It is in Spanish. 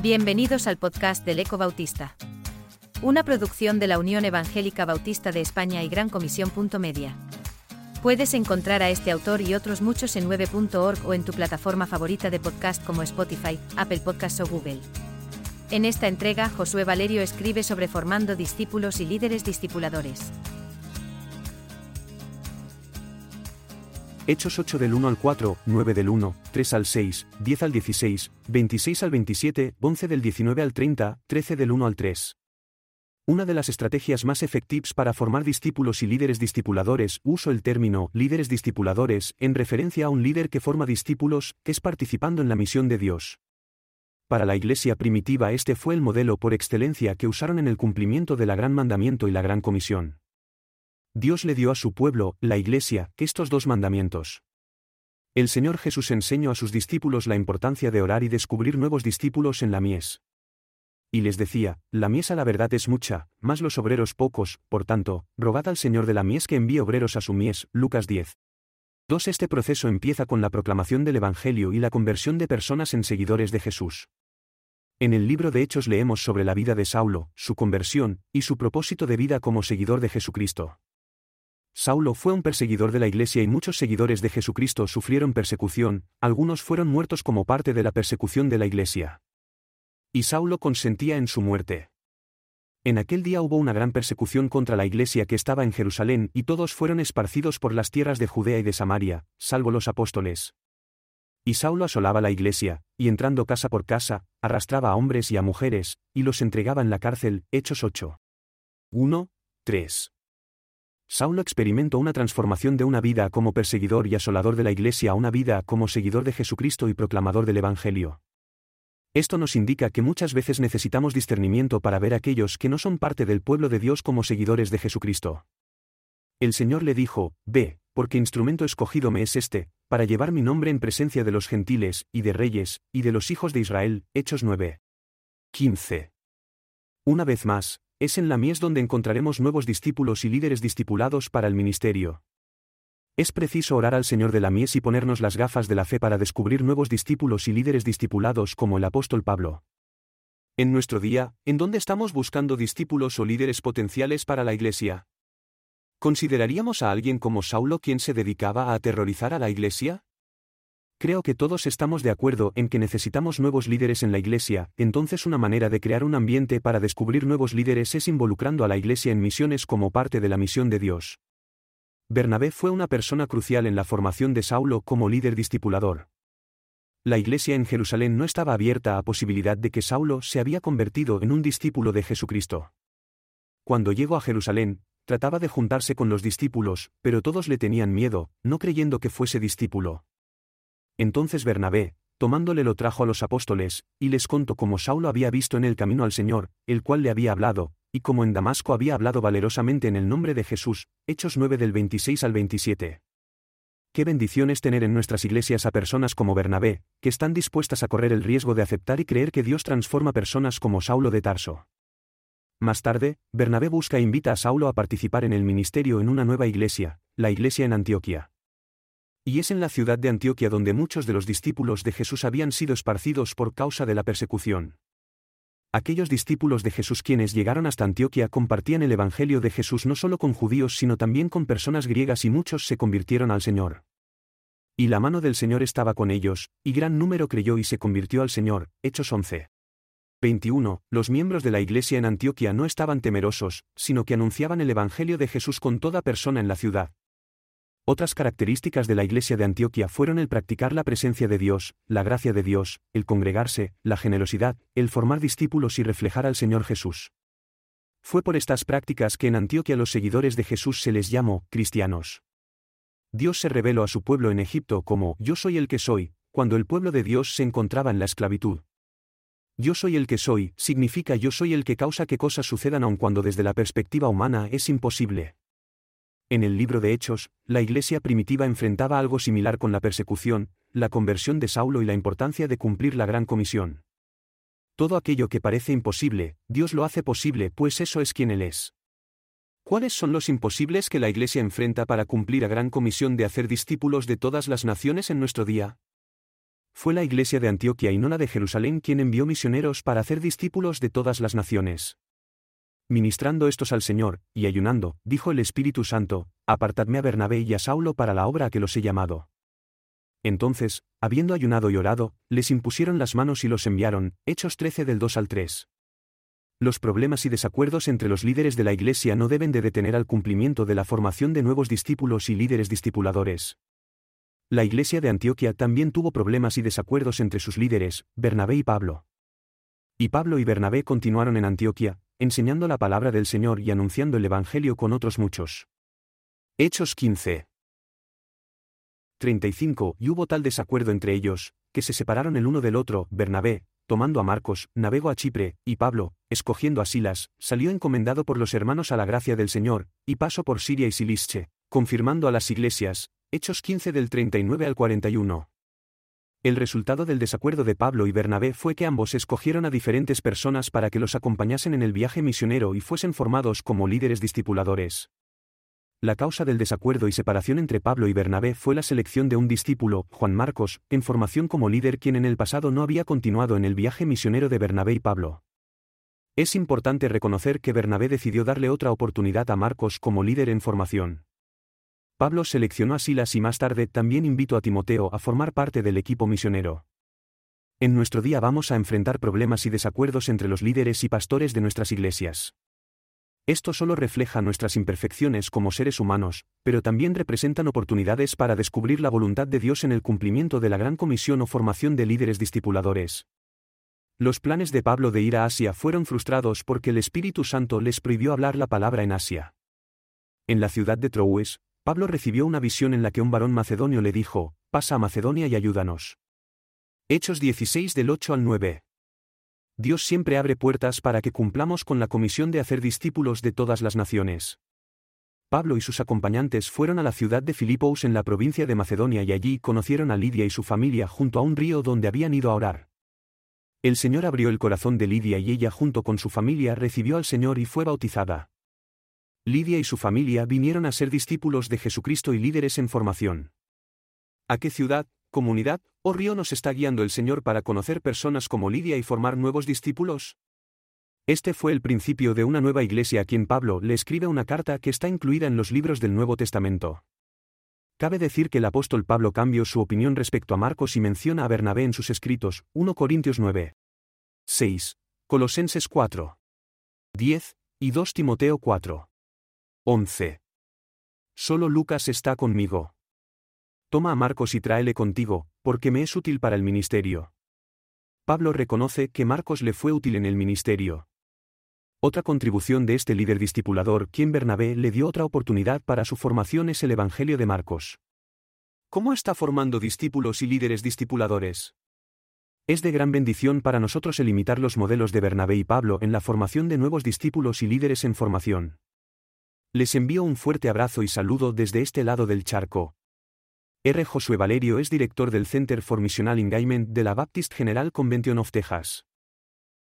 Bienvenidos al podcast del Eco Bautista. Una producción de la Unión Evangélica Bautista de España y Gran Comisión. Media. Puedes encontrar a este autor y otros muchos en 9.org o en tu plataforma favorita de podcast como Spotify, Apple Podcasts o Google. En esta entrega, Josué Valerio escribe sobre formando discípulos y líderes discipuladores. Hechos 8 del 1 al 4, 9 del 1, 3 al 6, 10 al 16, 26 al 27, 11 del 19 al 30, 13 del 1 al 3. Una de las estrategias más efectivas para formar discípulos y líderes discipuladores, uso el término líderes discipuladores en referencia a un líder que forma discípulos, es participando en la misión de Dios. Para la iglesia primitiva este fue el modelo por excelencia que usaron en el cumplimiento de la gran mandamiento y la gran comisión. Dios le dio a su pueblo, la Iglesia, estos dos mandamientos. El Señor Jesús enseñó a sus discípulos la importancia de orar y descubrir nuevos discípulos en la mies. Y les decía, la mies a la verdad es mucha, más los obreros pocos, por tanto, rogad al Señor de la mies que envíe obreros a su mies. Lucas 10. 2. Este proceso empieza con la proclamación del Evangelio y la conversión de personas en seguidores de Jesús. En el libro de Hechos leemos sobre la vida de Saulo, su conversión, y su propósito de vida como seguidor de Jesucristo. Saulo fue un perseguidor de la Iglesia y muchos seguidores de Jesucristo sufrieron persecución, algunos fueron muertos como parte de la persecución de la Iglesia. Y Saulo consentía en su muerte. En aquel día hubo una gran persecución contra la Iglesia que estaba en Jerusalén y todos fueron esparcidos por las tierras de Judea y de Samaria, salvo los apóstoles. Y Saulo asolaba la Iglesia, y entrando casa por casa, arrastraba a hombres y a mujeres, y los entregaba en la cárcel, Hechos 8. 1, 3. Saulo experimentó una transformación de una vida como perseguidor y asolador de la Iglesia a una vida como seguidor de Jesucristo y proclamador del Evangelio. Esto nos indica que muchas veces necesitamos discernimiento para ver a aquellos que no son parte del pueblo de Dios como seguidores de Jesucristo. El Señor le dijo, Ve, porque instrumento escogido me es este, para llevar mi nombre en presencia de los gentiles, y de reyes, y de los hijos de Israel. Hechos 9. 15. Una vez más, es en la mies donde encontraremos nuevos discípulos y líderes discipulados para el ministerio. Es preciso orar al Señor de la mies y ponernos las gafas de la fe para descubrir nuevos discípulos y líderes discipulados como el apóstol Pablo. En nuestro día, ¿en dónde estamos buscando discípulos o líderes potenciales para la iglesia? ¿Consideraríamos a alguien como Saulo quien se dedicaba a aterrorizar a la iglesia? Creo que todos estamos de acuerdo en que necesitamos nuevos líderes en la Iglesia, entonces una manera de crear un ambiente para descubrir nuevos líderes es involucrando a la Iglesia en misiones como parte de la misión de Dios. Bernabé fue una persona crucial en la formación de Saulo como líder discipulador. La iglesia en Jerusalén no estaba abierta a posibilidad de que Saulo se había convertido en un discípulo de Jesucristo. Cuando llegó a Jerusalén, trataba de juntarse con los discípulos, pero todos le tenían miedo, no creyendo que fuese discípulo. Entonces Bernabé, tomándole lo trajo a los apóstoles, y les contó cómo Saulo había visto en el camino al Señor, el cual le había hablado, y como en Damasco había hablado valerosamente en el nombre de Jesús, Hechos 9 del 26 al 27. Qué bendición es tener en nuestras iglesias a personas como Bernabé, que están dispuestas a correr el riesgo de aceptar y creer que Dios transforma personas como Saulo de Tarso. Más tarde, Bernabé busca e invita a Saulo a participar en el ministerio en una nueva iglesia, la iglesia en Antioquía. Y es en la ciudad de Antioquia donde muchos de los discípulos de Jesús habían sido esparcidos por causa de la persecución. Aquellos discípulos de Jesús quienes llegaron hasta Antioquia compartían el Evangelio de Jesús no solo con judíos sino también con personas griegas y muchos se convirtieron al Señor. Y la mano del Señor estaba con ellos, y gran número creyó y se convirtió al Señor. Hechos 11. 21. Los miembros de la iglesia en Antioquia no estaban temerosos, sino que anunciaban el Evangelio de Jesús con toda persona en la ciudad. Otras características de la Iglesia de Antioquia fueron el practicar la presencia de Dios, la gracia de Dios, el congregarse, la generosidad, el formar discípulos y reflejar al Señor Jesús. Fue por estas prácticas que en Antioquia los seguidores de Jesús se les llamó cristianos. Dios se reveló a su pueblo en Egipto como Yo soy el que soy, cuando el pueblo de Dios se encontraba en la esclavitud. Yo soy el que soy significa yo soy el que causa que cosas sucedan aun cuando desde la perspectiva humana es imposible. En el libro de Hechos, la iglesia primitiva enfrentaba algo similar con la persecución, la conversión de Saulo y la importancia de cumplir la gran comisión. Todo aquello que parece imposible, Dios lo hace posible, pues eso es quien Él es. ¿Cuáles son los imposibles que la Iglesia enfrenta para cumplir la gran comisión de hacer discípulos de todas las naciones en nuestro día? fue la iglesia de Antioquia y no la de Jerusalén quien envió misioneros para hacer discípulos de todas las naciones. Ministrando estos al Señor, y ayunando, dijo el Espíritu Santo, Apartadme a Bernabé y a Saulo para la obra a que los he llamado. Entonces, habiendo ayunado y orado, les impusieron las manos y los enviaron, Hechos 13 del 2 al 3. Los problemas y desacuerdos entre los líderes de la Iglesia no deben de detener al cumplimiento de la formación de nuevos discípulos y líderes discipuladores. La iglesia de Antioquia también tuvo problemas y desacuerdos entre sus líderes, Bernabé y Pablo. Y Pablo y Bernabé continuaron en Antioquia, enseñando la palabra del Señor y anunciando el Evangelio con otros muchos. Hechos 15. 35. Y hubo tal desacuerdo entre ellos, que se separaron el uno del otro, Bernabé, tomando a Marcos, navegó a Chipre, y Pablo, escogiendo a Silas, salió encomendado por los hermanos a la gracia del Señor, y pasó por Siria y Silische, confirmando a las iglesias, Hechos 15 del 39 al 41. El resultado del desacuerdo de Pablo y Bernabé fue que ambos escogieron a diferentes personas para que los acompañasen en el viaje misionero y fuesen formados como líderes discipuladores. La causa del desacuerdo y separación entre Pablo y Bernabé fue la selección de un discípulo, Juan Marcos, en formación como líder quien en el pasado no había continuado en el viaje misionero de Bernabé y Pablo. Es importante reconocer que Bernabé decidió darle otra oportunidad a Marcos como líder en formación. Pablo seleccionó a Silas y más tarde también invitó a Timoteo a formar parte del equipo misionero. En nuestro día vamos a enfrentar problemas y desacuerdos entre los líderes y pastores de nuestras iglesias. Esto solo refleja nuestras imperfecciones como seres humanos, pero también representan oportunidades para descubrir la voluntad de Dios en el cumplimiento de la gran comisión o formación de líderes discipuladores. Los planes de Pablo de ir a Asia fueron frustrados porque el Espíritu Santo les prohibió hablar la palabra en Asia. En la ciudad de Troes, Pablo recibió una visión en la que un varón macedonio le dijo, pasa a Macedonia y ayúdanos. Hechos 16 del 8 al 9. Dios siempre abre puertas para que cumplamos con la comisión de hacer discípulos de todas las naciones. Pablo y sus acompañantes fueron a la ciudad de Filipos en la provincia de Macedonia y allí conocieron a Lidia y su familia junto a un río donde habían ido a orar. El Señor abrió el corazón de Lidia y ella junto con su familia recibió al Señor y fue bautizada. Lidia y su familia vinieron a ser discípulos de Jesucristo y líderes en formación. ¿A qué ciudad, comunidad o río nos está guiando el Señor para conocer personas como Lidia y formar nuevos discípulos? Este fue el principio de una nueva iglesia a quien Pablo le escribe una carta que está incluida en los libros del Nuevo Testamento. Cabe decir que el apóstol Pablo cambió su opinión respecto a Marcos y menciona a Bernabé en sus escritos, 1 Corintios 9. 6. Colosenses 4. 10, y 2 Timoteo 4. 11. Solo Lucas está conmigo. Toma a Marcos y tráele contigo, porque me es útil para el ministerio. Pablo reconoce que Marcos le fue útil en el ministerio. Otra contribución de este líder discipulador, quien Bernabé le dio otra oportunidad para su formación es el Evangelio de Marcos. ¿Cómo está formando discípulos y líderes discipuladores? Es de gran bendición para nosotros el imitar los modelos de Bernabé y Pablo en la formación de nuevos discípulos y líderes en formación. Les envío un fuerte abrazo y saludo desde este lado del charco. R. Josué Valerio es director del Center for Missional Engagement de la Baptist General Convention of Texas.